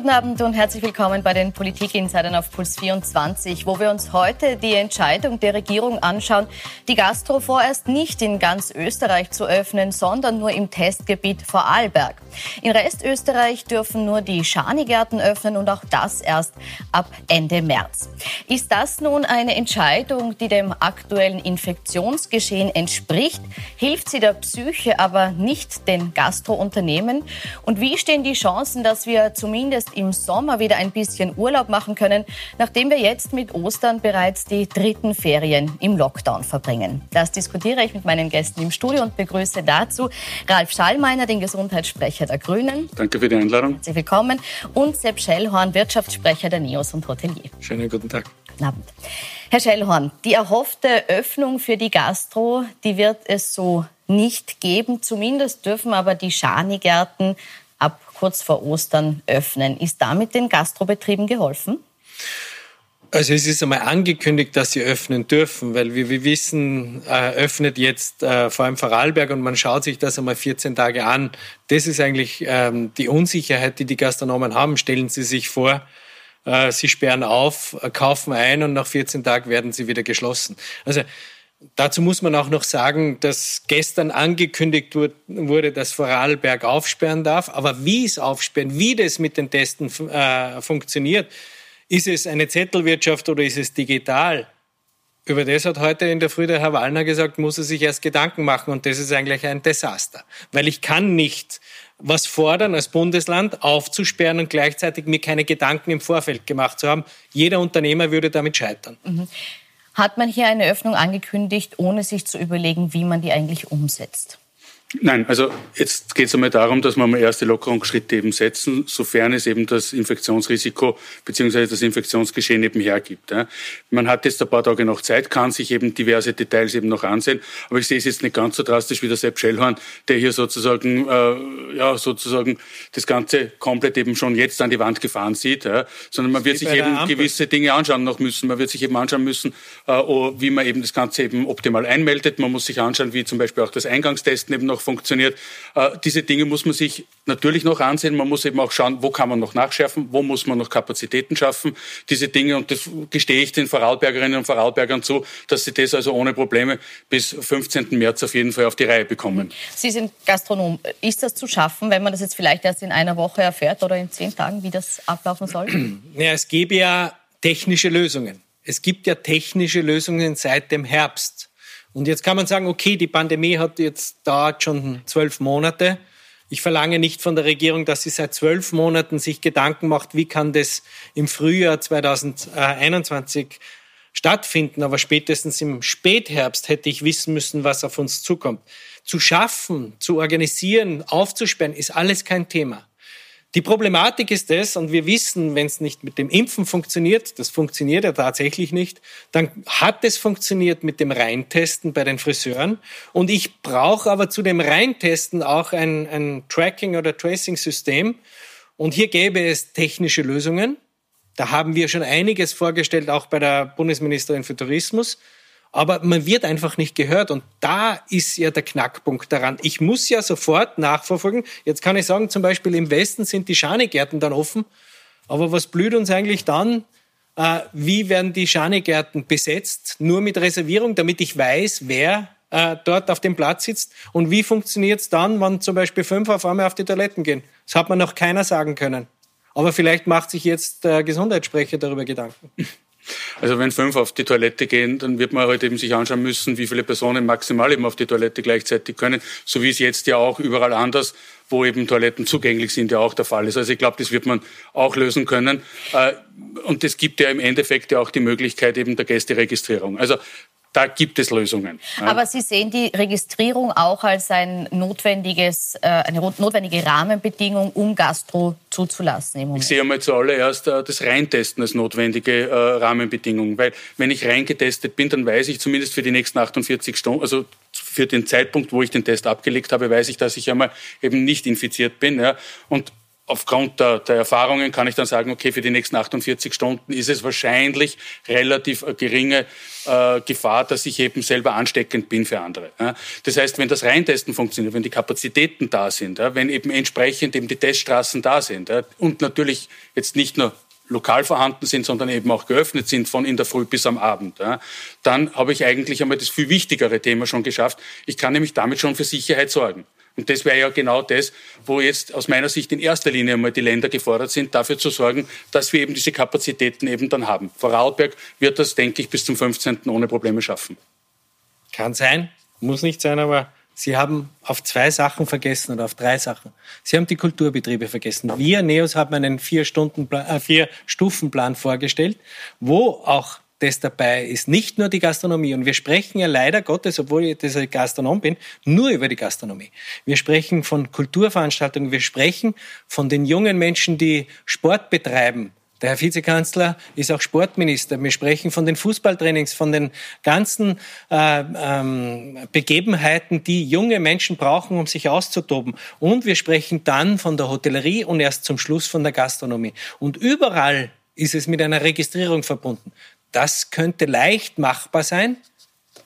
Guten Abend und herzlich willkommen bei den Politik-Insidern auf Puls 24, wo wir uns heute die Entscheidung der Regierung anschauen, die Gastro vorerst nicht in ganz Österreich zu öffnen, sondern nur im Testgebiet Vorarlberg. In Restösterreich dürfen nur die Schanigärten öffnen und auch das erst ab Ende März. Ist das nun eine Entscheidung, die dem aktuellen Infektionsgeschehen entspricht? Hilft sie der Psyche, aber nicht den Gastrounternehmen? Und wie stehen die Chancen, dass wir zumindest im Sommer wieder ein bisschen Urlaub machen können, nachdem wir jetzt mit Ostern bereits die dritten Ferien im Lockdown verbringen. Das diskutiere ich mit meinen Gästen im Studio und begrüße dazu Ralf Schallmeiner, den Gesundheitssprecher der Grünen. Danke für die Einladung. Herzlich willkommen. Und Sepp Schellhorn, Wirtschaftssprecher der NEOS und Hotelier. Schönen guten Tag. Guten Abend. Herr Schellhorn, die erhoffte Öffnung für die Gastro, die wird es so nicht geben. Zumindest dürfen aber die Schanigärten ab kurz vor Ostern öffnen. Ist damit den Gastrobetrieben geholfen? Also es ist einmal angekündigt, dass sie öffnen dürfen, weil wie wir wissen, äh, öffnet jetzt äh, vor allem Vorarlberg und man schaut sich das einmal 14 Tage an. Das ist eigentlich ähm, die Unsicherheit, die die Gastronomen haben. Stellen Sie sich vor, äh, sie sperren auf, kaufen ein und nach 14 Tagen werden sie wieder geschlossen. Also Dazu muss man auch noch sagen, dass gestern angekündigt wurde, dass Vorarlberg aufsperren darf. Aber wie es aufsperren, wie das mit den Testen äh, funktioniert, ist es eine Zettelwirtschaft oder ist es digital? Über das hat heute in der Früh der Herr Wallner gesagt, muss er sich erst Gedanken machen und das ist eigentlich ein Desaster. Weil ich kann nicht was fordern als Bundesland aufzusperren und gleichzeitig mir keine Gedanken im Vorfeld gemacht zu haben. Jeder Unternehmer würde damit scheitern. Mhm. Hat man hier eine Öffnung angekündigt, ohne sich zu überlegen, wie man die eigentlich umsetzt? Nein, also jetzt geht es einmal darum, dass wir mal erste Lockerungsschritte eben setzen, sofern es eben das Infektionsrisiko bzw. das Infektionsgeschehen eben hergibt. Ja. Man hat jetzt ein paar Tage noch Zeit, kann sich eben diverse Details eben noch ansehen, aber ich sehe es jetzt nicht ganz so drastisch wie der Sepp Schellhorn, der hier sozusagen, äh, ja, sozusagen das Ganze komplett eben schon jetzt an die Wand gefahren sieht, ja. sondern man wird sich eben gewisse Dinge anschauen noch müssen. Man wird sich eben anschauen müssen, äh, wie man eben das Ganze eben optimal einmeldet. Man muss sich anschauen, wie zum Beispiel auch das Eingangstesten eben noch noch funktioniert. Äh, diese Dinge muss man sich natürlich noch ansehen. Man muss eben auch schauen, wo kann man noch nachschärfen, wo muss man noch Kapazitäten schaffen. Diese Dinge, und das gestehe ich den Vorarlbergerinnen und Vorarlbergern zu, dass sie das also ohne Probleme bis 15. März auf jeden Fall auf die Reihe bekommen. Sie sind Gastronom. Ist das zu schaffen, wenn man das jetzt vielleicht erst in einer Woche erfährt oder in zehn Tagen, wie das ablaufen soll? Ja, es gäbe ja technische Lösungen. Es gibt ja technische Lösungen seit dem Herbst. Und jetzt kann man sagen, okay, die Pandemie hat jetzt dauert schon zwölf Monate. Ich verlange nicht von der Regierung, dass sie seit zwölf Monaten sich Gedanken macht, wie kann das im Frühjahr 2021 stattfinden. Aber spätestens im Spätherbst hätte ich wissen müssen, was auf uns zukommt. Zu schaffen, zu organisieren, aufzusperren, ist alles kein Thema. Die Problematik ist das, und wir wissen, wenn es nicht mit dem Impfen funktioniert, das funktioniert ja tatsächlich nicht, dann hat es funktioniert mit dem Reintesten bei den Friseuren. Und ich brauche aber zu dem Reintesten auch ein, ein Tracking- oder Tracing-System. Und hier gäbe es technische Lösungen. Da haben wir schon einiges vorgestellt, auch bei der Bundesministerin für Tourismus. Aber man wird einfach nicht gehört und da ist ja der Knackpunkt daran. Ich muss ja sofort nachverfolgen. Jetzt kann ich sagen, zum Beispiel im Westen sind die Schanigärten dann offen. Aber was blüht uns eigentlich dann? Äh, wie werden die Schanigärten besetzt? Nur mit Reservierung, damit ich weiß, wer äh, dort auf dem Platz sitzt. Und wie funktioniert es dann, wenn zum Beispiel fünf auf einmal auf die Toiletten gehen? Das hat mir noch keiner sagen können. Aber vielleicht macht sich jetzt der Gesundheitssprecher darüber Gedanken. Also wenn fünf auf die Toilette gehen, dann wird man halt eben sich anschauen müssen, wie viele Personen maximal eben auf die Toilette gleichzeitig können, so wie es jetzt ja auch überall anders, wo eben Toiletten zugänglich sind, ja auch der Fall ist. Also ich glaube, das wird man auch lösen können. Äh, und es gibt ja im Endeffekt ja auch die Möglichkeit eben der Gästeregistrierung. Also da gibt es Lösungen. Aber Sie sehen die Registrierung auch als ein notwendiges, äh, eine notwendige Rahmenbedingung, um Gastro zuzulassen im Moment. Ich sehe einmal zuallererst äh, das Reintesten als notwendige äh, Rahmenbedingung, weil wenn ich reingetestet bin, dann weiß ich zumindest für die nächsten 48 Stunden, also für den Zeitpunkt, wo ich den Test abgelegt habe, weiß ich, dass ich einmal eben nicht infiziert bin. Und aufgrund der, der, Erfahrungen kann ich dann sagen, okay, für die nächsten 48 Stunden ist es wahrscheinlich relativ geringe äh, Gefahr, dass ich eben selber ansteckend bin für andere. Ja. Das heißt, wenn das Reintesten funktioniert, wenn die Kapazitäten da sind, ja, wenn eben entsprechend eben die Teststraßen da sind ja, und natürlich jetzt nicht nur lokal vorhanden sind, sondern eben auch geöffnet sind von in der Früh bis am Abend, ja, dann habe ich eigentlich einmal das viel wichtigere Thema schon geschafft. Ich kann nämlich damit schon für Sicherheit sorgen. Und das wäre ja genau das, wo jetzt aus meiner Sicht in erster Linie einmal die Länder gefordert sind, dafür zu sorgen, dass wir eben diese Kapazitäten eben dann haben. Vorarlberg wird das, denke ich, bis zum 15. ohne Probleme schaffen. Kann sein, muss nicht sein, aber Sie haben auf zwei Sachen vergessen oder auf drei Sachen. Sie haben die Kulturbetriebe vergessen. Wir, NEOS, haben einen Vier-Stunden-Plan, äh, Vier-Stufenplan vorgestellt, wo auch das dabei ist. Nicht nur die Gastronomie. Und wir sprechen ja leider Gottes, obwohl ich dieser Gastronom bin, nur über die Gastronomie. Wir sprechen von Kulturveranstaltungen. Wir sprechen von den jungen Menschen, die Sport betreiben. Der Herr Vizekanzler ist auch Sportminister. Wir sprechen von den Fußballtrainings, von den ganzen äh, ähm, Begebenheiten, die junge Menschen brauchen, um sich auszutoben. Und wir sprechen dann von der Hotellerie und erst zum Schluss von der Gastronomie. Und überall ist es mit einer Registrierung verbunden. Das könnte leicht machbar sein.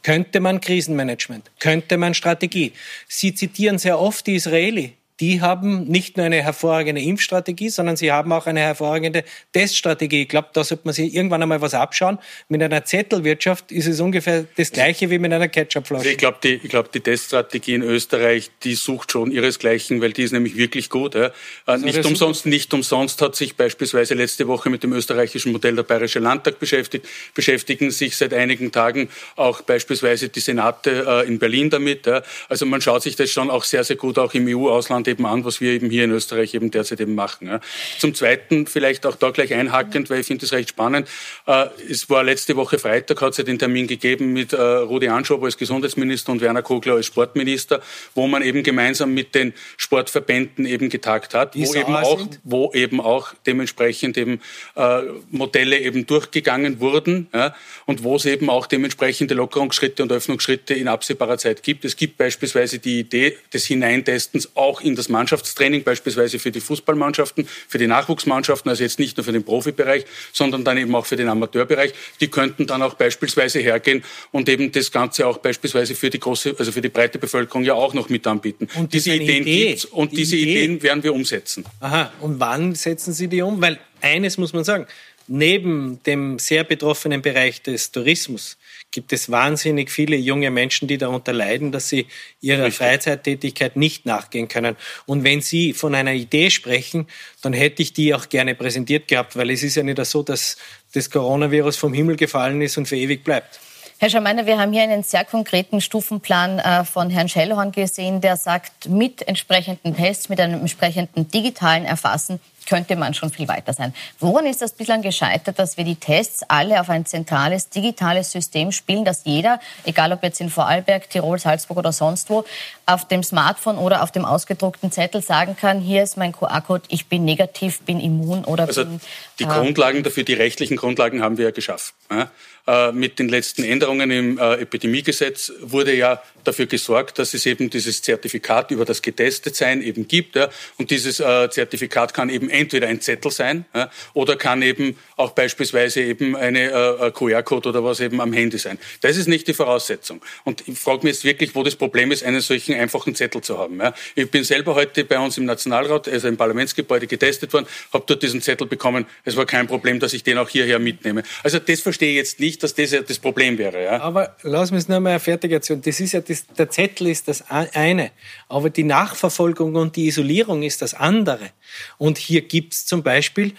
Könnte man Krisenmanagement, könnte man Strategie. Sie zitieren sehr oft die Israeli die haben nicht nur eine hervorragende Impfstrategie, sondern sie haben auch eine hervorragende Teststrategie. Ich glaube, da sollte man sich irgendwann einmal was abschauen. Mit einer Zettelwirtschaft ist es ungefähr das Gleiche wie mit einer Ketchupflasche. Also ich glaube, die, ich glaub, die Teststrategie in Österreich, die sucht schon ihresgleichen, weil die ist nämlich wirklich gut. Ja. Also nicht umsonst, nicht umsonst hat sich beispielsweise letzte Woche mit dem österreichischen Modell der Bayerische Landtag beschäftigt, beschäftigen sich seit einigen Tagen auch beispielsweise die Senate äh, in Berlin damit. Ja. Also man schaut sich das schon auch sehr, sehr gut auch im EU-Ausland Deutschland eben an, was wir eben hier in Österreich eben derzeit eben machen. Ja. Zum Zweiten vielleicht auch da gleich einhackend, weil ich finde das recht spannend. Äh, es war letzte Woche Freitag, hat es ja den Termin gegeben mit äh, Rudi Anschober als Gesundheitsminister und Werner Kogler als Sportminister, wo man eben gemeinsam mit den Sportverbänden eben getagt hat, wo eben, auch, wo eben auch dementsprechend eben äh, Modelle eben durchgegangen wurden ja, und wo es eben auch dementsprechende Lockerungsschritte und Öffnungsschritte in absehbarer Zeit gibt. Es gibt beispielsweise die Idee des Hineintestens auch in das Mannschaftstraining, beispielsweise für die Fußballmannschaften, für die Nachwuchsmannschaften, also jetzt nicht nur für den Profibereich, sondern dann eben auch für den Amateurbereich. Die könnten dann auch beispielsweise hergehen und eben das Ganze auch beispielsweise für die große, also für die breite Bevölkerung ja auch noch mit anbieten. Und diese Ideen Idee. gibt's und die diese Idee. Ideen werden wir umsetzen. Aha. Und wann setzen Sie die um? Weil eines muss man sagen, neben dem sehr betroffenen Bereich des Tourismus gibt es wahnsinnig viele junge Menschen, die darunter leiden, dass sie ihrer Richtig. Freizeittätigkeit nicht nachgehen können. Und wenn Sie von einer Idee sprechen, dann hätte ich die auch gerne präsentiert gehabt, weil es ist ja nicht so, dass das Coronavirus vom Himmel gefallen ist und für ewig bleibt. Herr Schammeiner, wir haben hier einen sehr konkreten Stufenplan äh, von Herrn Schellhorn gesehen, der sagt, mit entsprechenden Tests, mit einem entsprechenden digitalen Erfassen könnte man schon viel weiter sein. Woran ist das bislang gescheitert, dass wir die Tests alle auf ein zentrales, digitales System spielen, dass jeder, egal ob jetzt in Vorarlberg, Tirol, Salzburg oder sonst wo, auf dem Smartphone oder auf dem ausgedruckten Zettel sagen kann, hier ist mein QR-Code, ich bin negativ, bin immun oder also bin... Die äh, Grundlagen dafür, die rechtlichen Grundlagen haben wir ja geschaffen. Ja? Äh, mit den letzten Änderungen im äh, Epidemiegesetz wurde ja dafür gesorgt, dass es eben dieses Zertifikat über das Getestetsein eben gibt. Und dieses äh, Zertifikat kann eben entweder ein Zettel sein oder kann eben auch beispielsweise eben eine QR-Code oder was eben am Handy sein. Das ist nicht die Voraussetzung. Und ich frage mich jetzt wirklich, wo das Problem ist, einen solchen einfachen Zettel zu haben. Ich bin selber heute bei uns im Nationalrat, also im Parlamentsgebäude getestet worden, habe dort diesen Zettel bekommen. Es war kein Problem, dass ich den auch hierher mitnehme. Also das verstehe ich jetzt nicht nicht, dass das ja das Problem wäre. Ja? Aber lass mich noch mal fertig erzählen. Das ist ja das, der Zettel ist das eine, aber die Nachverfolgung und die Isolierung ist das andere. Und hier gibt es zum Beispiel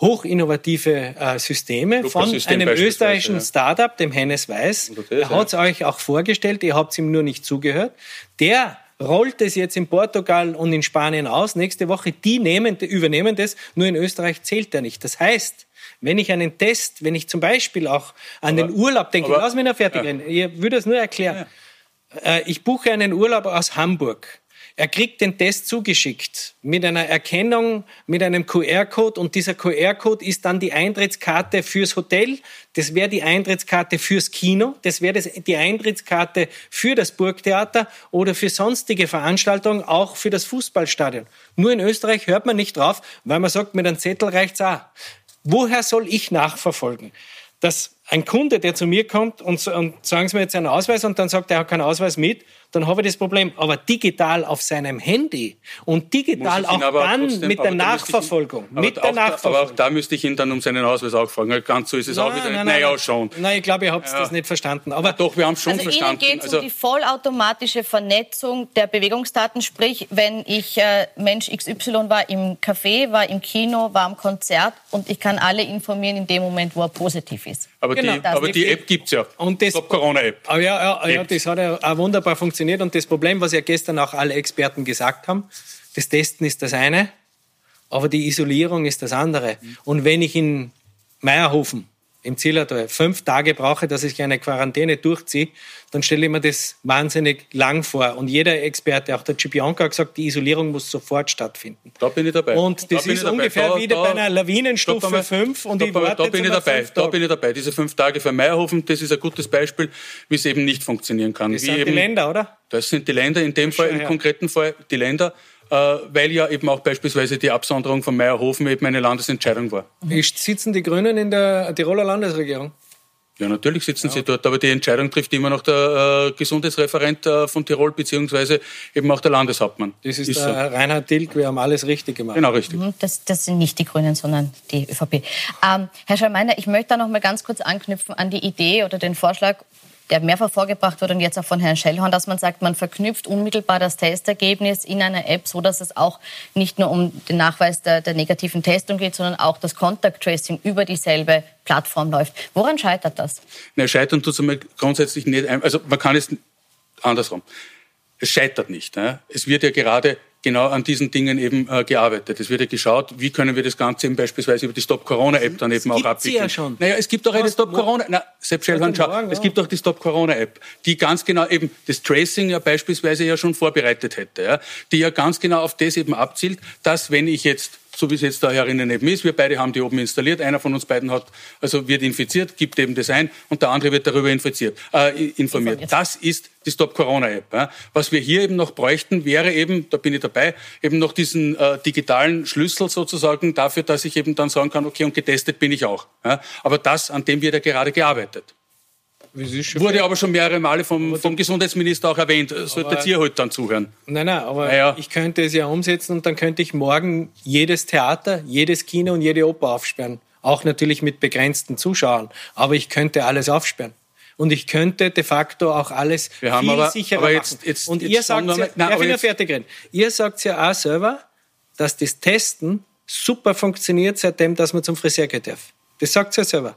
hochinnovative äh, Systeme von einem österreichischen ja. Startup, dem Hennes Weiß. Er hat es euch auch vorgestellt, ihr habt ihm nur nicht zugehört. Der rollt es jetzt in Portugal und in Spanien aus. Nächste Woche, die nehmen, übernehmen das, nur in Österreich zählt er nicht. Das heißt, wenn ich einen Test, wenn ich zum Beispiel auch an aber, den Urlaub denke, aber, lass mich noch fertig ja. ich würde es nur erklären. Ja. Äh, ich buche einen Urlaub aus Hamburg. Er kriegt den Test zugeschickt mit einer Erkennung, mit einem QR-Code und dieser QR-Code ist dann die Eintrittskarte fürs Hotel, das wäre die Eintrittskarte fürs Kino, das wäre die Eintrittskarte für das Burgtheater oder für sonstige Veranstaltungen, auch für das Fußballstadion. Nur in Österreich hört man nicht drauf, weil man sagt, mit einem Zettel reicht's auch. Woher soll ich nachverfolgen? Dass ein Kunde, der zu mir kommt und, und sagen Sie mir jetzt einen Ausweis und dann sagt er, er hat keinen Ausweis mit, dann habe ich das Problem. Aber digital auf seinem Handy und digital auch dann trotzdem, mit der Nachverfolgung. Ihn, mit der Nachverfolgung. aber auch da müsste ich ihn dann um seinen Ausweis auch fragen. Ganz so ist es nein, auch wieder nicht. Nein, naja, schon. Nein, ich glaube, ihr habt ja. das nicht verstanden. Aber ja, doch, wir haben es schon also verstanden. Ihnen geht es also, um die vollautomatische Vernetzung der Bewegungsdaten. Sprich, wenn ich äh, Mensch XY war im Café, war im Kino, war am Konzert und ich kann alle informieren in dem Moment, wo er positiv ist. Aber genau, die, aber die App gibt es ja. Und das, Corona-App. Ja, ja, ja, das hat ja auch wunderbar funktioniert. Und das Problem, was ja gestern auch alle Experten gesagt haben, das Testen ist das eine, aber die Isolierung ist das andere. Und wenn ich in Meierhofen im Zillertal fünf Tage brauche, dass ich eine Quarantäne durchziehe, dann stelle ich mir das wahnsinnig lang vor. Und jeder Experte, auch der Gipionka, hat gesagt, die Isolierung muss sofort stattfinden. Da bin ich dabei. Und das ist ungefähr wie bei einer Lawinenstufe 5 und ich warte da bin ich dabei. Da bin ich dabei. Diese fünf Tage für Meierhofen, das ist ein gutes Beispiel, wie es eben nicht funktionieren kann. Das wie sind eben, die Länder, oder? Das sind die Länder, in dem Fall, im konkreten Fall die Länder. Äh, weil ja eben auch beispielsweise die Absonderung von Meierhofen eben eine Landesentscheidung war. Sitzen die Grünen in der Tiroler Landesregierung? Ja, natürlich sitzen ja. sie dort, aber die Entscheidung trifft immer noch der äh, Gesundheitsreferent äh, von Tirol, beziehungsweise eben auch der Landeshauptmann. Das ist, ist der so. Reinhard Dilk, wir haben alles richtig gemacht. Genau, richtig. Mhm, das, das sind nicht die Grünen, sondern die ÖVP. Ähm, Herr Schalmeiner, ich möchte da noch mal ganz kurz anknüpfen an die Idee oder den Vorschlag der mehrfach vorgebracht wird und jetzt auch von Herrn Schellhorn, dass man sagt, man verknüpft unmittelbar das Testergebnis in einer App, so dass es auch nicht nur um den Nachweis der, der negativen Testung geht, sondern auch das Contact Tracing über dieselbe Plattform läuft. Woran scheitert das? Na, scheitern tut es grundsätzlich nicht. Also man kann es andersrum. Es scheitert nicht. Ne? Es wird ja gerade genau an diesen Dingen eben äh, gearbeitet. Es wird ja geschaut, wie können wir das Ganze eben beispielsweise über die Stop Corona App dann eben auch abwickeln. Ja schon. Naja, es gibt auch eine Stop Corona. Na, Sepp Schellhorn, schau, morgen, es gibt auch die Stop Corona App, die ganz genau eben das Tracing ja beispielsweise ja schon vorbereitet hätte, ja, die ja ganz genau auf das eben abzielt, dass wenn ich jetzt so wie es jetzt da herinnen eben ist. Wir beide haben die oben installiert. Einer von uns beiden hat, also wird infiziert, gibt eben das ein und der andere wird darüber infiziert, äh, informiert. Das ist die Stop Corona App. Ja. Was wir hier eben noch bräuchten, wäre eben, da bin ich dabei, eben noch diesen äh, digitalen Schlüssel sozusagen dafür, dass ich eben dann sagen kann, okay, und getestet bin ich auch. Ja. Aber das, an dem wird ja gerade gearbeitet. Wurde aber schon mehrere Male vom, vom Gesundheitsminister auch erwähnt. Solltet ihr heute dann zuhören? Nein, nein, aber naja. ich könnte es ja umsetzen und dann könnte ich morgen jedes Theater, jedes Kino und jede Oper aufsperren. Auch natürlich mit begrenzten Zuschauern. Aber ich könnte alles aufsperren. Und ich könnte de facto auch alles Wir viel aber, sicherer aber jetzt, jetzt, Und jetzt ihr sagt, ja, nein, ich fertig reden. Ihr sagt ja auch selber, dass das Testen super funktioniert, seitdem, dass man zum Friseur gehen darf. Das sagt ihr ja selber.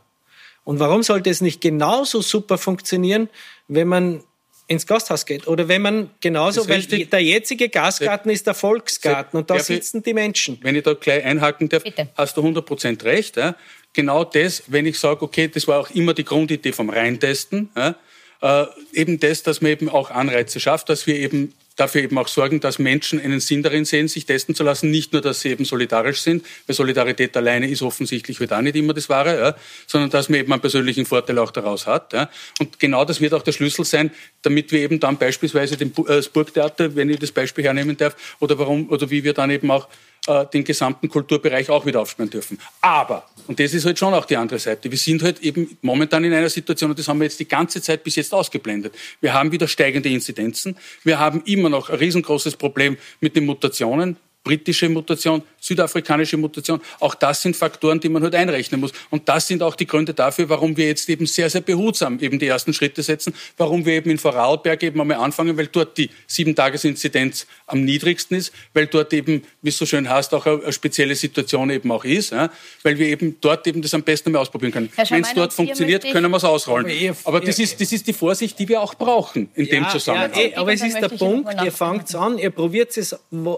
Und warum sollte es nicht genauso super funktionieren, wenn man ins Gasthaus geht oder wenn man genauso, weil der jetzige Gastgarten ist der Volksgarten und da sitzen die Menschen. Wenn ich da gleich einhaken darf, Bitte. hast du 100 Prozent recht. Ja? Genau das, wenn ich sage, okay, das war auch immer die Grundidee vom Reintesten, ja? äh, eben das, dass man eben auch Anreize schafft, dass wir eben dafür eben auch sorgen, dass Menschen einen Sinn darin sehen, sich testen zu lassen. Nicht nur, dass sie eben solidarisch sind, weil Solidarität alleine ist offensichtlich wird auch nicht immer das Wahre, ja, sondern dass man eben einen persönlichen Vorteil auch daraus hat. Ja. Und genau das wird auch der Schlüssel sein, damit wir eben dann beispielsweise den, äh, das Burgtheater, wenn ich das Beispiel hernehmen darf, oder warum, oder wie wir dann eben auch äh, den gesamten Kulturbereich auch wieder aufsperren dürfen. Aber, und das ist halt schon auch die andere Seite, wir sind halt eben momentan in einer Situation, und das haben wir jetzt die ganze Zeit bis jetzt ausgeblendet. Wir haben wieder steigende Inzidenzen. Wir haben immer noch ein riesengroßes Problem mit den Mutationen britische Mutation, südafrikanische Mutation. Auch das sind Faktoren, die man halt einrechnen muss. Und das sind auch die Gründe dafür, warum wir jetzt eben sehr, sehr behutsam eben die ersten Schritte setzen, warum wir eben in Vorarlberg eben einmal anfangen, weil dort die Sieben-Tages-Inzidenz am niedrigsten ist, weil dort eben, wie es so schön heißt, auch eine, spezielle Situation eben auch ist, ja, weil wir eben dort eben das am besten mal ausprobieren können. Wenn es dort funktioniert, können wir es ausrollen. Aber das ist, das ist die Vorsicht, die wir auch brauchen in ja, dem Zusammenhang. Ja, eh, aber es ist der Punkt, ihr fangt an, ihr probiert es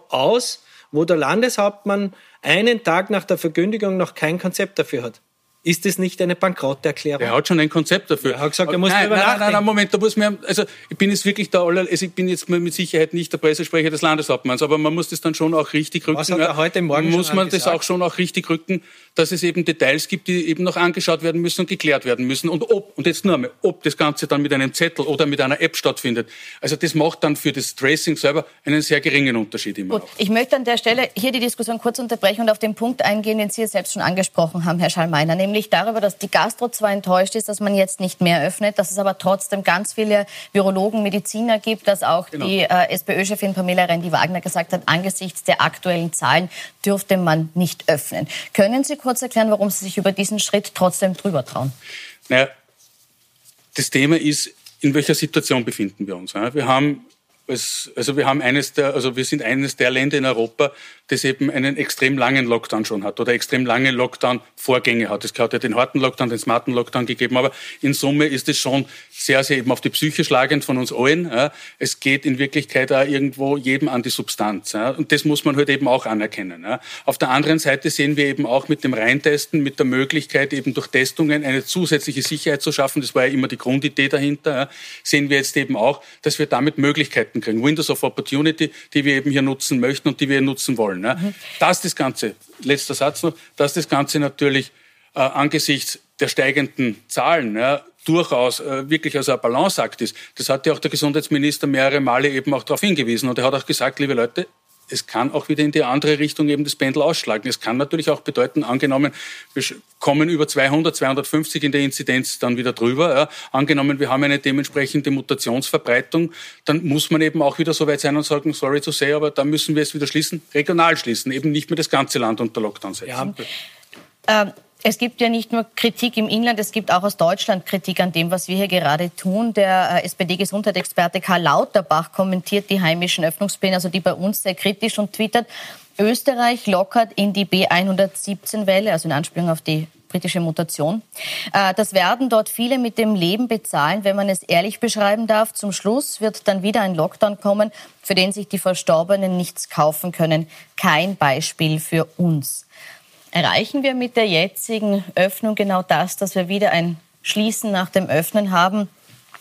aus, wo der Landeshauptmann einen Tag nach der Verkündigung noch kein Konzept dafür hat. Ist das nicht eine Bankrotterklärung? Er hat schon ein Konzept dafür. Er hat gesagt, er muss nein, darüber nein, nachdenken. Nein, nein, Moment, da muss man, also ich bin jetzt wirklich der aller, also ich bin jetzt mit Sicherheit nicht der Pressesprecher des Landeshauptmanns, aber man muss das dann schon auch richtig rücken. Was hat er heute Morgen Muss schon man das auch schon auch richtig rücken, dass es eben Details gibt, die eben noch angeschaut werden müssen und geklärt werden müssen. Und ob, und jetzt nur einmal, ob das Ganze dann mit einem Zettel oder mit einer App stattfindet. Also das macht dann für das Tracing selber einen sehr geringen Unterschied immer Gut, auch. ich möchte an der Stelle hier die Diskussion kurz unterbrechen und auf den Punkt eingehen, den Sie ja selbst schon angesprochen haben, Herr Schallmeiner, nämlich darüber, dass die Gastro zwar enttäuscht ist, dass man jetzt nicht mehr öffnet, dass es aber trotzdem ganz viele Virologen, Mediziner gibt, dass auch Genau. die äh, SPÖ-Chefin Pamela Rendi-Wagner gesagt hat, angesichts der aktuellen Zahlen dürfte man nicht öffnen. Können Sie kurz erklären, warum Sie sich über diesen Schritt trotzdem drüber trauen? Naja, das Thema ist, in welcher Situation befinden wir uns? Wir haben es, also wir haben eines der, also wir sind eines der Länder in Europa, das eben einen extrem langen Lockdown schon hat oder extrem lange Lockdown-Vorgänge hat. Es hat ja den harten Lockdown, den smarten Lockdown gegeben, aber in Summe ist es schon sehr, sehr eben auf die Psyche schlagend von uns allen. Ja. Es geht in Wirklichkeit auch irgendwo jedem an die Substanz. Ja. Und das muss man halt eben auch anerkennen. Ja. Auf der anderen Seite sehen wir eben auch mit dem Reintesten, mit der Möglichkeit eben durch Testungen eine zusätzliche Sicherheit zu schaffen, das war ja immer die Grundidee dahinter, sehen wir jetzt eben auch, dass wir damit Möglichkeiten kriegen. Windows of Opportunity, die wir eben hier nutzen möchten und die wir nutzen wollen. Ja. Dass das Ganze, letzter Satz noch, dass das Ganze natürlich äh, angesichts der steigenden Zahlen ja, durchaus äh, wirklich als ein Balanceakt ist. Das hat ja auch der Gesundheitsminister mehrere Male eben auch darauf hingewiesen. Und er hat auch gesagt, liebe Leute, es kann auch wieder in die andere Richtung eben das Pendel ausschlagen. Es kann natürlich auch bedeuten, angenommen, wir kommen über 200, 250 in der Inzidenz dann wieder drüber. Ja. Angenommen, wir haben eine dementsprechende Mutationsverbreitung, dann muss man eben auch wieder so weit sein und sagen, sorry to say, aber da müssen wir es wieder schließen, regional schließen, eben nicht mehr das ganze Land unter Lockdown setzen. Ja, Ähm, es gibt ja nicht nur Kritik im Inland, es gibt auch aus Deutschland Kritik an dem, was wir hier gerade tun. Der äh, SPD-Gesundheitsexperte Karl Lauterbach kommentiert die heimischen Öffnungspläne, also die bei uns sehr kritisch und twittert, Österreich lockert in die B117-Welle, also in Anspielung auf die britische Mutation. Äh, Das werden dort viele mit dem Leben bezahlen, wenn man es ehrlich beschreiben darf. Zum Schluss wird dann wieder ein Lockdown kommen, für den sich die Verstorbenen nichts kaufen können. Kein Beispiel für uns. Erreichen wir mit der jetzigen Öffnung genau das, dass wir wieder ein Schließen nach dem Öffnen haben,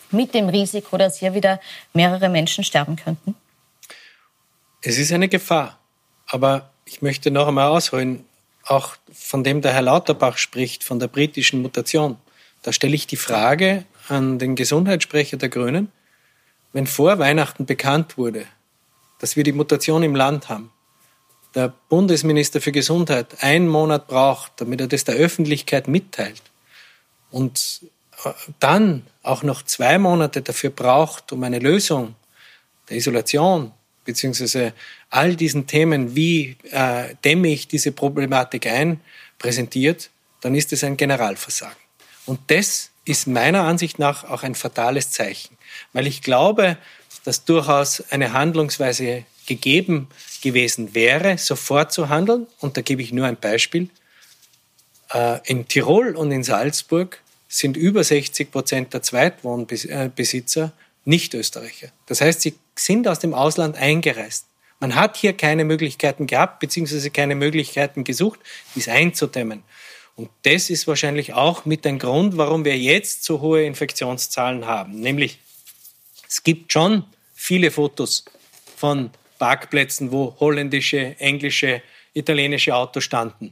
mit dem Risiko, dass hier wieder mehrere Menschen sterben könnten? Es ist eine Gefahr. Aber ich möchte noch einmal ausholen, auch von dem der Herr Lauterbach spricht, von der britischen Mutation. Da stelle ich die Frage an den Gesundheitssprecher der Grünen, wenn vor Weihnachten bekannt wurde, dass wir die Mutation im Land haben, der Bundesminister für Gesundheit einen Monat braucht, damit er das der Öffentlichkeit mitteilt und äh, dann auch noch zwei Monate dafür braucht, um eine Lösung der Isolation beziehungsweise all diesen Themen, wie äh, dämme ich diese Problematik ein, präsentiert, dann ist es ein Generalversagen. Und das ist meiner Ansicht nach auch ein fatales Zeichen, weil ich glaube, dass durchaus eine Handlungsweise gegeben gewesen wäre, sofort zu handeln. Und da gebe ich nur ein Beispiel. Äh, in Tirol und in Salzburg sind über 60 Prozent der Zweitwohnbesitzer nicht Österreicher. Das heißt, sie sind aus dem Ausland eingereist. Man hat hier keine Möglichkeiten gehabt, beziehungsweise keine Möglichkeiten gesucht, dies einzudämmen. Und das ist wahrscheinlich auch mit ein Grund, warum wir jetzt so hohe Infektionszahlen haben. Nämlich, es gibt schon viele Fotos von Parkplätzen, wo holländische, englische, italienische Autos standen.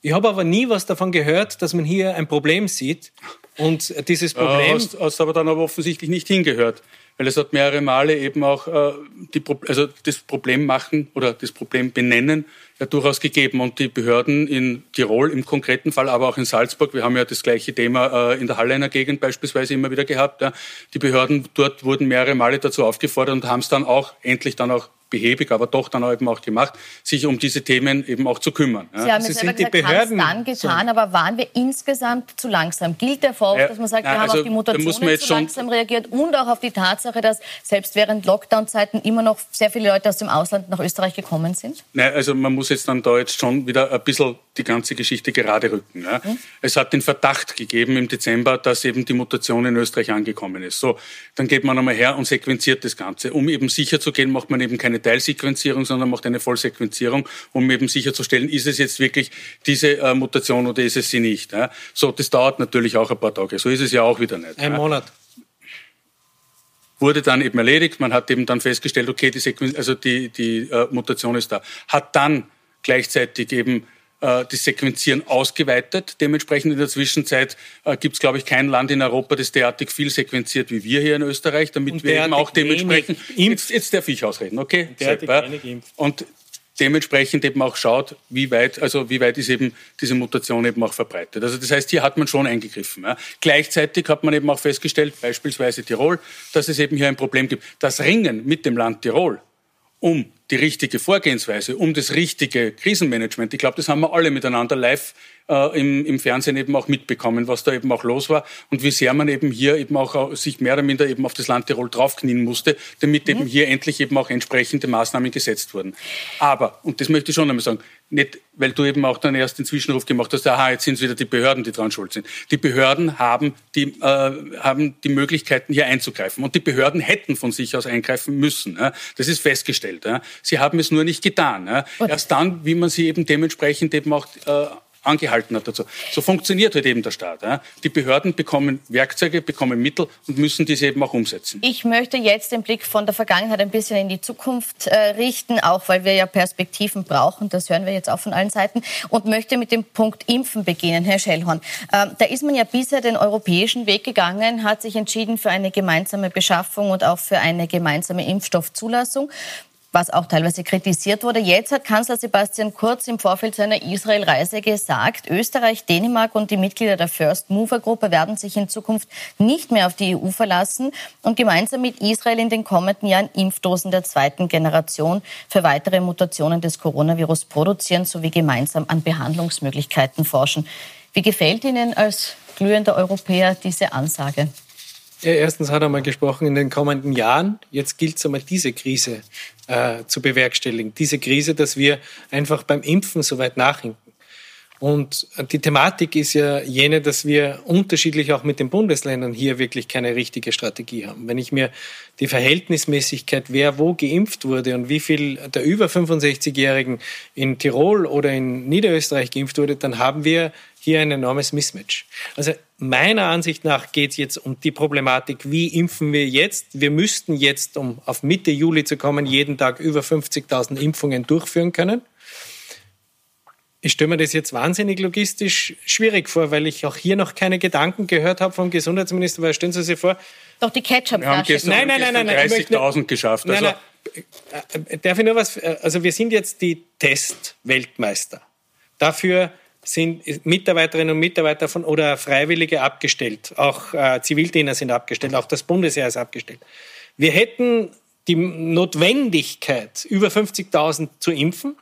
Ich habe aber nie was davon gehört, dass man hier ein Problem sieht. Und dieses Problem. Äh, hast, hast aber dann aber offensichtlich nicht hingehört. Weil es hat mehrere Male eben auch äh, die, Pro- also das Problem machen oder das Problem benennen ja durchaus gegeben. Und die Behörden in Tirol im konkreten Fall, aber auch in Salzburg, wir haben ja das gleiche Thema äh, in der Halleiner Gegend beispielsweise immer wieder gehabt. Ja. Die Behörden dort wurden mehrere Male dazu aufgefordert und haben es dann auch endlich dann auch behäbig, aber doch dann eben auch gemacht, sich um diese Themen eben auch zu kümmern. Ja. Sie haben Sie jetzt selber sind gesagt, es Behörden dann getan, aber waren wir insgesamt zu langsam? Gilt der Vorwurf, Ja, dass man sagt, wir haben also auf die Mutationen zu langsam reagiert und auch auf die Tatsache, dass selbst während Lockdown-Zeiten immer noch sehr viele Leute aus dem Ausland nach Österreich gekommen sind? Nein, also man muss jetzt dann da jetzt schon wieder ein bisschen die ganze Geschichte gerade rücken. Ja. Mhm. Es hat den Verdacht gegeben im Dezember, dass eben die Mutation in Österreich angekommen ist. So, dann geht man einmal her und sequenziert das Ganze. Um eben sicher zu gehen, macht man eben keine Teilsequenzierung, sondern macht eine Vollsequenzierung, um eben sicherzustellen, ist es jetzt wirklich diese äh, Mutation oder ist es sie nicht. Ja. So, das dauert natürlich auch ein paar Tage. So ist es ja auch wieder nicht. Ein ja. Monat wurde dann eben erledigt. Man hat eben dann festgestellt, okay, die, Sequen also die, die äh, Mutation ist da. Hat dann gleichzeitig eben das Sequenzieren ausgeweitet. Dementsprechend in der Zwischenzeit äh, gibt es, glaube ich, kein Land in Europa, das derartig viel sequenziert wie wir hier in Österreich, damit wir eben auch dementsprechend... Jetzt, jetzt darf ich ausreden, okay? Und dementsprechend eben auch schaut, wie weit, also wie weit ist eben diese Mutation eben auch verbreitet. Also das heißt, hier hat man schon eingegriffen. Ja. Gleichzeitig hat man eben auch festgestellt, beispielsweise Tirol, dass es eben hier ein Problem gibt. Das Ringen mit dem Land Tirol um die richtige Vorgehensweise, um das richtige Krisenmanagement. Ich glaube, das haben wir alle miteinander live äh, im, im Fernsehen eben auch mitbekommen, was da eben auch los war und wie sehr man eben hier eben auch äh, sich mehr oder minder eben auf das Land Tirol draufknien musste, damit mhm. eben hier endlich eben auch entsprechende Maßnahmen gesetzt wurden. Aber, und das möchte ich schon einmal sagen, nicht, weil du eben auch dann erst den Zwischenruf gemacht hast, aha, jetzt sind es wieder die Behörden, die dran schuld sind. Die Behörden haben die, äh, haben die Möglichkeiten, hier einzugreifen. Und die Behörden hätten von sich aus eingreifen müssen. Ja. Das ist festgestellt. Ja. Sie haben es nur nicht getan. Ja. Erst dann, wie man sie eben dementsprechend eben auch äh, angehalten hat dazu. So funktioniert halt eben der Staat. Ja. Die Behörden bekommen Werkzeuge, bekommen Mittel und müssen diese eben auch umsetzen. Ich möchte jetzt den Blick von der Vergangenheit ein bisschen in die Zukunft äh, richten, auch weil wir ja Perspektiven brauchen. Das hören wir jetzt auch von allen Seiten. Und möchte mit dem Punkt Impfen beginnen, Herr Schellhorn. Äh, da ist man ja bisher den europäischen Weg gegangen, hat sich entschieden für eine gemeinsame Beschaffung und auch für eine gemeinsame Impfstoffzulassung was auch teilweise kritisiert wurde. Jetzt hat Kanzler Sebastian Kurz im Vorfeld seiner Israel-Reise gesagt, Österreich, Dänemark und die Mitglieder der First Mover Gruppe werden sich in Zukunft nicht mehr auf die EU verlassen und gemeinsam mit Israel in den kommenden Jahren Impfdosen der zweiten Generation für weitere Mutationen des Coronavirus produzieren sowie gemeinsam an Behandlungsmöglichkeiten forschen. Wie gefällt Ihnen als glühender Europäer diese Ansage? Erstens hat er mal gesprochen in den kommenden Jahren. Jetzt gilt es einmal, diese Krise äh, zu bewerkstelligen. Diese Krise, dass wir einfach beim Impfen so weit nachhinken. Und die Thematik ist ja jene, dass wir unterschiedlich auch mit den Bundesländern hier wirklich keine richtige Strategie haben. Wenn ich mir die Verhältnismäßigkeit, wer wo geimpft wurde und wie viel der über 65-Jährigen in Tirol oder in Niederösterreich geimpft wurde, dann haben wir hier ein enormes Mismatch. Also meiner Ansicht nach geht es jetzt um die Problematik, wie impfen wir jetzt? Wir müssten jetzt, um auf Mitte Juli zu kommen, jeden Tag über 50.000 Impfungen durchführen können. Ich stelle mir das jetzt wahnsinnig logistisch schwierig vor, weil ich auch hier noch keine Gedanken gehört habe vom Gesundheitsminister. Weil stellen Sie sich vor. Doch die Ketchup-Flasche. Nein, nein, nein, nein. 30.000 geschafft. Also nein, nein. Äh, darf ich nur was? Also wir sind jetzt die Test-Weltmeister. Dafür sind Mitarbeiterinnen und Mitarbeiter von oder Freiwillige abgestellt. Auch äh, Zivildiener sind abgestellt, auch das Bundesheer ist abgestellt. Wir hätten die Notwendigkeit, über 50.000 zu impfen.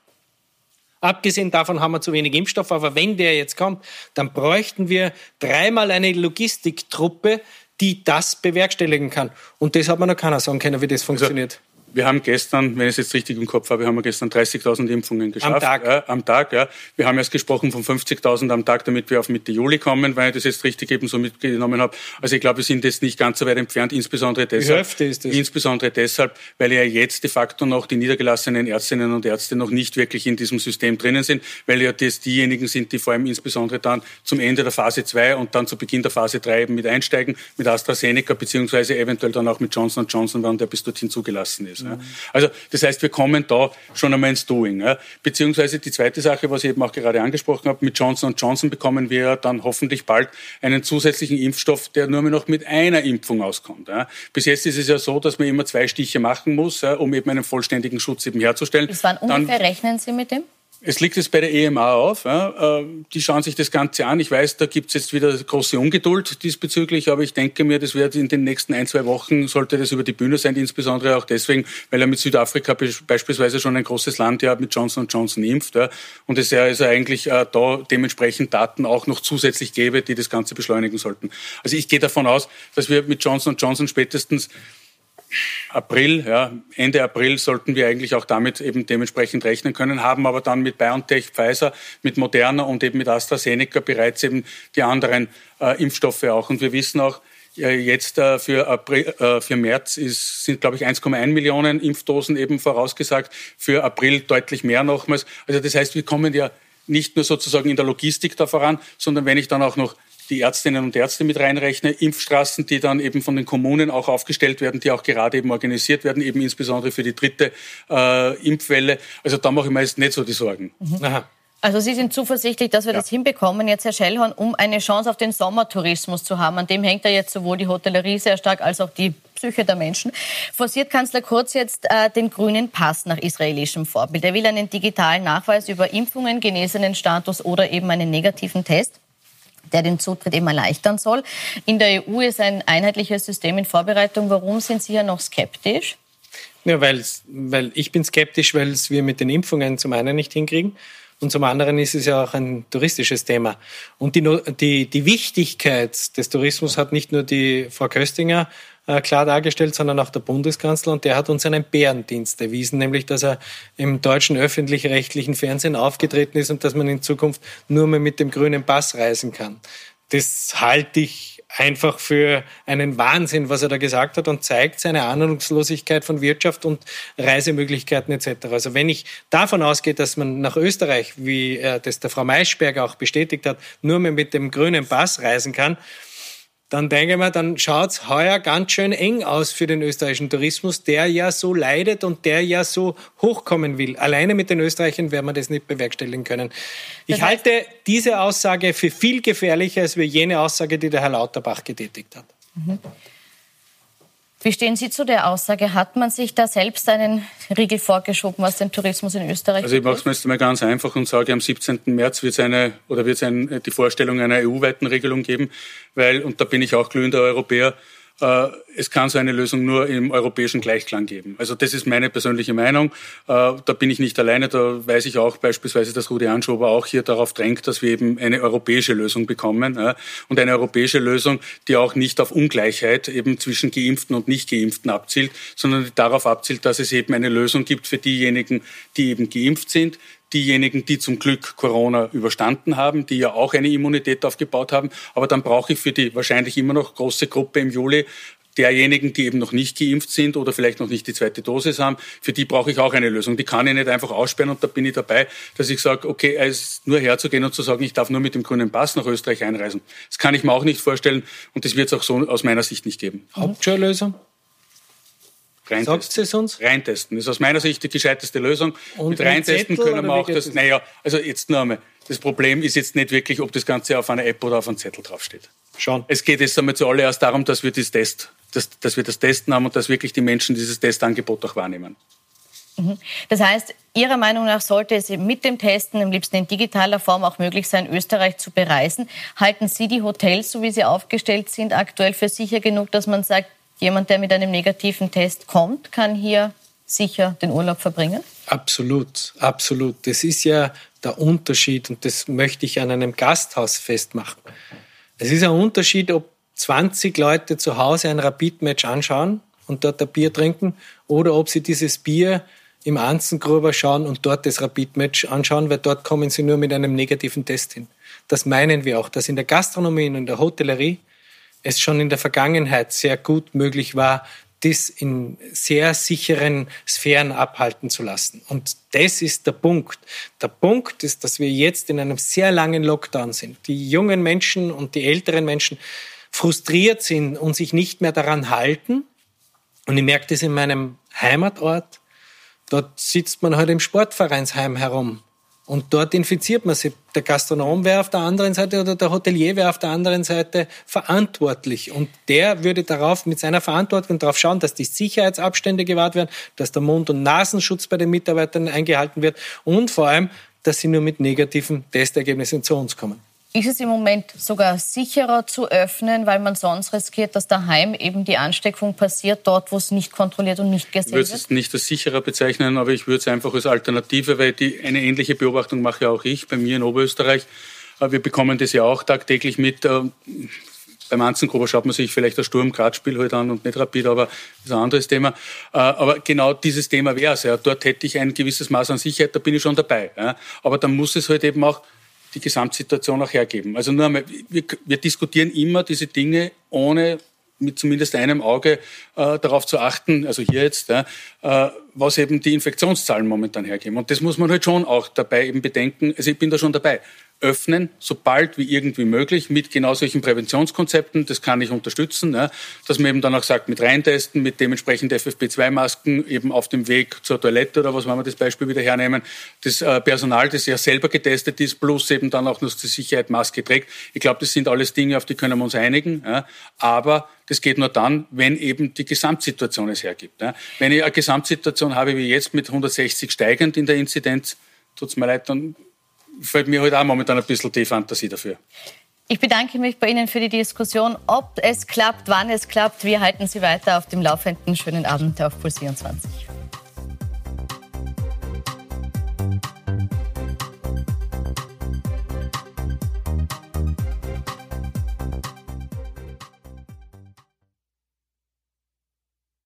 Abgesehen davon haben wir zu wenig Impfstoff, aber wenn der jetzt kommt, dann bräuchten wir dreimal eine Logistiktruppe, die das bewerkstelligen kann. Und das hat man noch keiner sagen können, wie das also funktioniert. Also wir haben gestern, wenn ich es jetzt richtig im Kopf habe, haben wir gestern 30.000 Impfungen geschafft. Am Tag? Äh, am Tag, ja. Wir haben erst gesprochen von 50.000 am Tag, damit wir auf Mitte Juli kommen, weil ich das jetzt richtig eben so mitgenommen habe. Also ich glaube, wir sind jetzt nicht ganz so weit entfernt, insbesondere deshalb. Die Hälfte ist das. Insbesondere deshalb, weil ja jetzt de facto noch die niedergelassenen Ärztinnen und Ärzte noch nicht wirklich in diesem System drinnen sind, weil ja das diejenigen sind, die vor allem insbesondere dann zum Ende der Phase 2 und dann zu Beginn der Phase 3 eben mit einsteigen, mit AstraZeneca beziehungsweise eventuell dann auch mit Johnson Johnson, wann der bis dorthin zugelassen ist. Mhm. Also das heißt, wir kommen da schon einmal ins Doing. Ja. Beziehungsweise die zweite Sache, was ich eben auch gerade angesprochen habe, mit Johnson Johnson bekommen wir dann hoffentlich bald einen zusätzlichen Impfstoff, der nur noch mit einer Impfung auskommt. Ja. Bis jetzt ist es ja so, dass man immer zwei Stiche machen muss, ja, um eben einen vollständigen Schutz eben herzustellen. Bis wann ungefähr dann, rechnen Sie mit dem? Es liegt jetzt bei der EMA auf. Ja. Äh, die schauen sich das Ganze an. Ich weiß, da gibt es jetzt wieder große Ungeduld diesbezüglich, aber ich denke mir, das wird in den nächsten ein, zwei Wochen, sollte das über die Bühne sein, insbesondere auch deswegen, weil er mit Südafrika beispielsweise schon ein großes Land ja mit Johnson Johnson impft. Ja. Und es ja also eigentlich äh, da dementsprechend Daten auch noch zusätzlich gäbe, die das Ganze beschleunigen sollten. Also ich gehe davon aus, dass wir mit Johnson Johnson spätestens April, ja, Ende April sollten wir eigentlich auch damit eben dementsprechend rechnen können, haben aber dann mit BioNTech, Pfizer, mit Moderna und eben mit AstraZeneca bereits eben die anderen äh, Impfstoffe auch. Und wir wissen auch, Jetzt äh, für, April, äh, für März ist, sind, glaube ich, 1,1 Millionen Impfdosen eben vorausgesagt, für April deutlich mehr nochmals. Also das heißt, wir kommen ja nicht nur sozusagen in der Logistik da voran, sondern wenn ich dann auch noch die Ärztinnen und Ärzte mit reinrechne, Impfstraßen, die dann eben von den Kommunen auch aufgestellt werden, die auch gerade eben organisiert werden, eben insbesondere für die dritte äh, Impfwelle. Also da mache ich mir jetzt nicht so die Sorgen. Mhm. Aha. Also Sie sind zuversichtlich, dass wir ja. das hinbekommen, jetzt Herr Schellhorn, um eine Chance auf den Sommertourismus zu haben. An dem hängt ja jetzt sowohl die Hotellerie sehr stark als auch die Psyche der Menschen. Forciert Kanzler Kurz jetzt äh, den grünen Pass nach israelischem Vorbild. Er will einen digitalen Nachweis über Impfungen, genesenen Status oder eben einen negativen Test der den Zutritt eben erleichtern soll. In der EU ist ein einheitliches System in Vorbereitung. Warum sind Sie ja noch skeptisch? Ja, weil ich bin skeptisch, weil wir mit den Impfungen zum einen nicht hinkriegen und zum anderen ist es ja auch ein touristisches Thema. Und die, die, die Wichtigkeit des Tourismus hat nicht nur die Frau Köstinger klar dargestellt, sondern auch der Bundeskanzler. Und der hat uns einen Bärendienst erwiesen, nämlich dass er im deutschen öffentlich-rechtlichen Fernsehen aufgetreten ist und dass man in Zukunft nur mehr mit dem grünen Pass reisen kann. Das halte ich einfach für einen Wahnsinn, was er da gesagt hat und zeigt seine Ahnungslosigkeit von Wirtschaft und Reisemöglichkeiten etc. Also wenn ich davon ausgehe, dass man nach Österreich, wie das der Frau Maischberger auch bestätigt hat, nur mehr mit dem grünen Pass reisen kann, dann denke ich mir, dann schaut es heuer ganz schön eng aus für den österreichischen Tourismus, der ja so leidet und der ja so hochkommen will. Alleine mit den Österreichern werden wir das nicht bewerkstelligen können. Ich das heißt, halte diese Aussage für viel gefährlicher als jene Aussage, die der Herr Lauterbach getätigt hat. Mhm. Wie stehen Sie zu der Aussage? Hat man sich da selbst einen Riegel vorgeschoben, was den Tourismus in Österreich Also ich mache es mir jetzt mal ganz einfach und sage, am 17. März wird es eine oder wird es ein, die Vorstellung einer EU-weiten Regelung geben, weil, und da bin ich auch glühender Europäer, es kann so eine Lösung nur im europäischen Gleichklang geben. Also das ist meine persönliche Meinung. Äh, da bin ich nicht alleine. Da weiß ich auch beispielsweise, dass Rudi Anschober auch hier darauf drängt, dass wir eben eine europäische Lösung bekommen. Und eine europäische Lösung, die auch nicht auf Ungleichheit eben zwischen Geimpften und Nicht-Geimpften abzielt, sondern darauf abzielt, dass es eben eine Lösung gibt für diejenigen, die eben geimpft sind, diejenigen, die zum Glück Corona überstanden haben, die ja auch eine Immunität aufgebaut haben. Aber dann brauche ich für die wahrscheinlich immer noch große Gruppe im Juli derjenigen, die eben noch nicht geimpft sind oder vielleicht noch nicht die zweite Dosis haben, für die brauche ich auch eine Lösung. Die kann ich nicht einfach aussperren und da bin ich dabei, dass ich sage, okay, es nur herzugehen und zu sagen, ich darf nur mit dem grünen Pass nach Österreich einreisen. Das kann ich mir auch nicht vorstellen und das wird es auch so aus meiner Sicht nicht geben. Hauptschulösung? Reintesten. Sagt es uns? Reintesten. Das ist aus meiner Sicht die gescheiteste Lösung. Und Mit Reintesten Zettel, können wir auch das, naja, also jetzt nur einmal. Das Problem ist jetzt nicht wirklich, ob das Ganze auf einer App oder auf einem Zettel draufsteht. Schon. Es geht jetzt einmal zuallererst darum, dass wir das Test, dass, dass wir das Testen haben und dass wirklich die Menschen dieses Testangebot auch wahrnehmen. Mhm. Das heißt, Ihrer Meinung nach sollte es mit dem Testen, am liebsten in digitaler Form, auch möglich sein, Österreich zu bereisen. Halten Sie die Hotels, so wie sie aufgestellt sind, aktuell für sicher genug, dass man sagt, jemand, der mit einem negativen Test kommt, kann hier sicher den Urlaub verbringen? Absolut, absolut. Das ist ja der Unterschied und das möchte ich an einem Gasthaus festmachen. Es ist ein Unterschied, ob 20 Leute zu Hause ein Rapid-Match anschauen und dort ein Bier trinken oder ob sie dieses Bier im Anzengruber schauen und dort das Rapid-Match anschauen, weil dort kommen sie nur mit einem negativen Test hin. Das meinen wir auch, dass in der Gastronomie und in der Hotellerie es schon in der Vergangenheit sehr gut möglich war, das in sehr sicheren Sphären abhalten zu lassen. Und das ist der Punkt. Der Punkt ist, dass wir jetzt in einem sehr langen Lockdown sind. Die jungen Menschen und die älteren Menschen frustriert sind und sich nicht mehr daran halten. Und ich merke das in meinem Heimatort. Dort sitzt man halt im Sportvereinsheim herum und dort infiziert man sich. Der Gastronom wäre auf der anderen Seite oder der Hotelier wäre auf der anderen Seite verantwortlich. Und der würde darauf mit seiner Verantwortung darauf schauen, dass die Sicherheitsabstände gewahrt werden, dass der Mund- und Nasenschutz bei den Mitarbeitern eingehalten wird und vor allem, dass sie nur mit negativen Testergebnissen zu uns kommen. Ist es im Moment sogar sicherer zu öffnen, weil man sonst riskiert, dass daheim eben die Ansteckung passiert, dort, wo es nicht kontrolliert und nicht gesehen wird? Ich würde es nicht als sicherer bezeichnen, aber ich würde es einfach als Alternative, weil die, eine ähnliche Beobachtung mache ja auch ich bei mir in Oberösterreich. Wir bekommen das ja auch tagtäglich mit. Äh, Beim Anzengruber schaut man sich vielleicht das Sturm-Graz-Spiel halt an und nicht Rapid, aber das ist ein anderes Thema. Äh, aber genau dieses Thema wäre es. Ja. Dort hätte ich ein gewisses Maß an Sicherheit, da bin ich schon dabei. Ja. Aber dann muss es halt eben auch die Gesamtsituation auch hergeben. Also nur einmal, wir, wir diskutieren immer diese Dinge ohne mit zumindest einem Auge äh, darauf zu achten, also hier jetzt, äh, was eben die Infektionszahlen momentan hergeben. Und das muss man halt schon auch dabei eben bedenken. Also ich bin da schon dabei öffnen, sobald wie irgendwie möglich, mit genau solchen Präventionskonzepten. Das kann ich unterstützen, ja, dass man eben dann auch sagt, mit reintesten, mit dementsprechend FFP2-Masken eben auf dem Weg zur Toilette oder was wollen wir das Beispiel wieder hernehmen. Das äh, Personal, das ja selber getestet ist, plus eben dann auch noch zur Sicherheit Maske trägt. Ich glaube, das sind alles Dinge, auf die können wir uns einigen. Ja, aber das geht nur dann, wenn eben die Gesamtsituation es hergibt. Ja. Wenn ich eine Gesamtsituation habe wie jetzt mit 160 steigend in der Inzidenz, tut's mir leid, dann fällt mir heute halt auch momentan ein bisschen die Fantasie dafür. Ich bedanke mich bei Ihnen für die Diskussion. Ob es klappt, wann es klappt, wir halten Sie weiter auf dem Laufenden. Schönen Abend auf Puls 24.